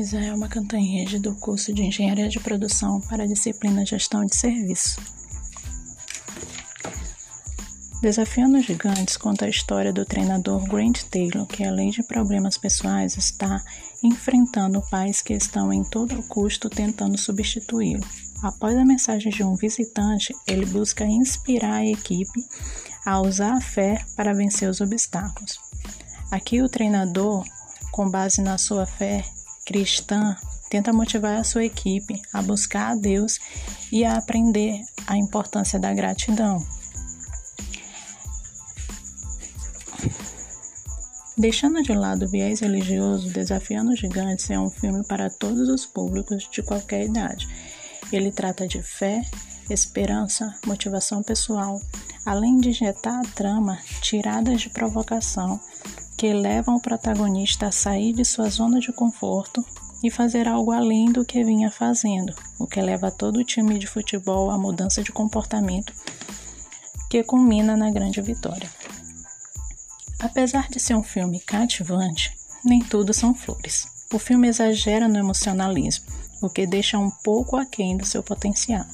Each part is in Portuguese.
Isaelma Cantanhede, do curso de Engenharia de Produção para a disciplina Gestão de Serviço. Desafiando os Gigantes conta a história do treinador Grant Taylor, que além de problemas pessoais está enfrentando pais que estão em todo custo tentando substituí-lo. Após a mensagem de um visitante, ele busca inspirar a equipe a usar a fé para vencer os obstáculos. Aqui o treinador, com base na sua fé, cristã tenta motivar a sua equipe a buscar a Deus e a aprender a importância da gratidão. Deixando de lado o viés religioso, Desafiando os Gigantes é um filme para todos os públicos de qualquer idade. Ele trata de fé, esperança, motivação pessoal, além de injetar a trama tiradas de provocação que levam o protagonista a sair de sua zona de conforto e fazer algo além do que vinha fazendo, o que leva todo o time de futebol à mudança de comportamento que culmina na grande vitória. Apesar de ser um filme cativante, nem tudo são flores. O filme exagera no emocionalismo, o que deixa um pouco aquém do seu potencial.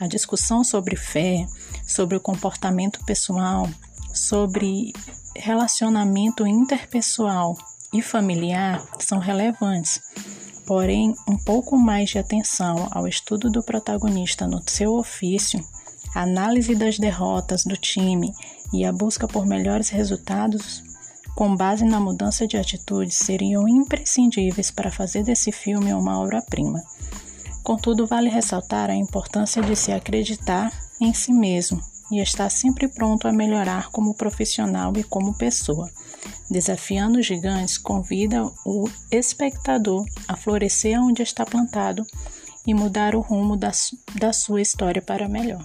A discussão sobre fé, sobre o comportamento pessoal, sobre relacionamento interpessoal e familiar são relevantes, porém, um pouco mais de atenção ao estudo do protagonista no seu ofício, a análise das derrotas do time e a busca por melhores resultados com base na mudança de atitude seriam imprescindíveis para fazer desse filme uma obra-prima. Contudo, vale ressaltar a importância de se acreditar em si mesmo e está sempre pronto a melhorar como profissional e como pessoa. Desafiando os gigantes convida o espectador a florescer onde está plantado e mudar o rumo da, da sua história para melhor.